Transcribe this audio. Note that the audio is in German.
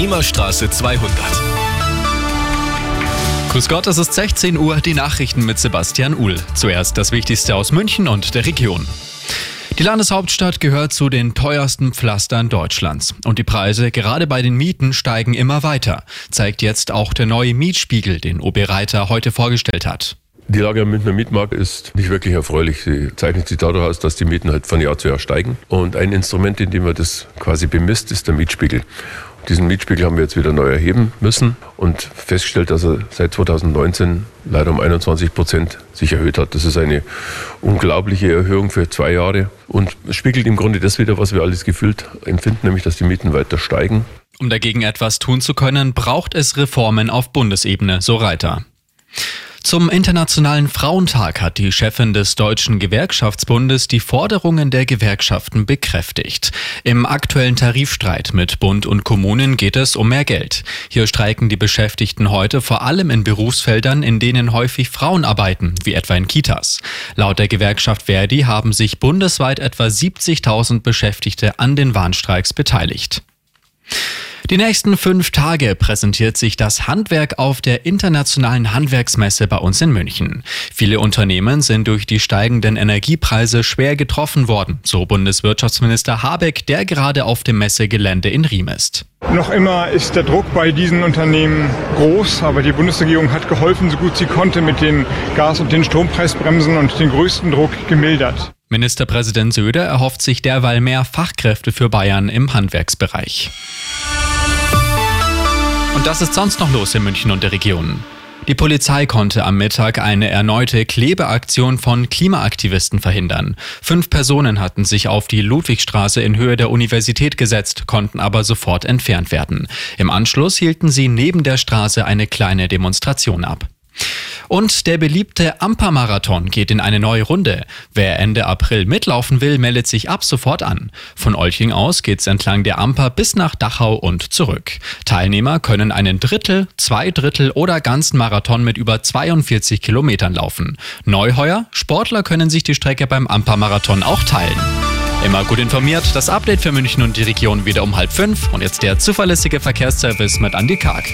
Riemerstraße 200. Grüß Gott, es ist 16 Uhr, die Nachrichten mit Sebastian Uhl. Zuerst das Wichtigste aus München und der Region. Die Landeshauptstadt gehört zu den teuersten Pflastern Deutschlands. Und die Preise gerade bei den Mieten steigen immer weiter, zeigt jetzt auch der neue Mietspiegel, den OB Reiter heute vorgestellt hat. Die Lage am Münchner Mietmarkt ist nicht wirklich erfreulich. Sie zeichnet sich dadurch aus, dass die Mieten halt von Jahr zu Jahr steigen. Und ein Instrument, in dem man das quasi bemisst, ist der Mietspiegel. Diesen Mietspiegel haben wir jetzt wieder neu erheben müssen und festgestellt, dass er seit 2019 leider um 21 Prozent sich erhöht hat. Das ist eine unglaubliche Erhöhung für zwei Jahre und spiegelt im Grunde das wieder, was wir alles gefühlt empfinden, nämlich dass die Mieten weiter steigen. Um dagegen etwas tun zu können, braucht es Reformen auf Bundesebene, so Reiter. Zum Internationalen Frauentag hat die Chefin des Deutschen Gewerkschaftsbundes die Forderungen der Gewerkschaften bekräftigt. Im aktuellen Tarifstreit mit Bund und Kommunen geht es um mehr Geld. Hier streiken die Beschäftigten heute vor allem in Berufsfeldern, in denen häufig Frauen arbeiten, wie etwa in Kitas. Laut der Gewerkschaft Verdi haben sich bundesweit etwa 70.000 Beschäftigte an den Warnstreiks beteiligt. Die nächsten fünf Tage präsentiert sich das Handwerk auf der Internationalen Handwerksmesse bei uns in München. Viele Unternehmen sind durch die steigenden Energiepreise schwer getroffen worden, so Bundeswirtschaftsminister Habeck, der gerade auf dem Messegelände in Riem ist. Noch immer ist der Druck bei diesen Unternehmen groß, aber die Bundesregierung hat geholfen, so gut sie konnte, mit den Gas- und den Strompreisbremsen und den größten Druck gemildert. Ministerpräsident Söder erhofft sich derweil mehr Fachkräfte für Bayern im Handwerksbereich. Und das ist sonst noch los in München und der Region. Die Polizei konnte am Mittag eine erneute Klebeaktion von Klimaaktivisten verhindern. Fünf Personen hatten sich auf die Ludwigstraße in Höhe der Universität gesetzt, konnten aber sofort entfernt werden. Im Anschluss hielten sie neben der Straße eine kleine Demonstration ab. Und der beliebte Amper-Marathon geht in eine neue Runde. Wer Ende April mitlaufen will, meldet sich ab sofort an. Von Olching aus geht's entlang der Amper bis nach Dachau und zurück. Teilnehmer können einen Drittel, zwei Drittel oder ganzen Marathon mit über 42 Kilometern laufen. Neuheuer, Sportler können sich die Strecke beim Amper-Marathon auch teilen. Immer gut informiert, das Update für München und die Region wieder um halb fünf und jetzt der zuverlässige Verkehrsservice mit Andy Karg.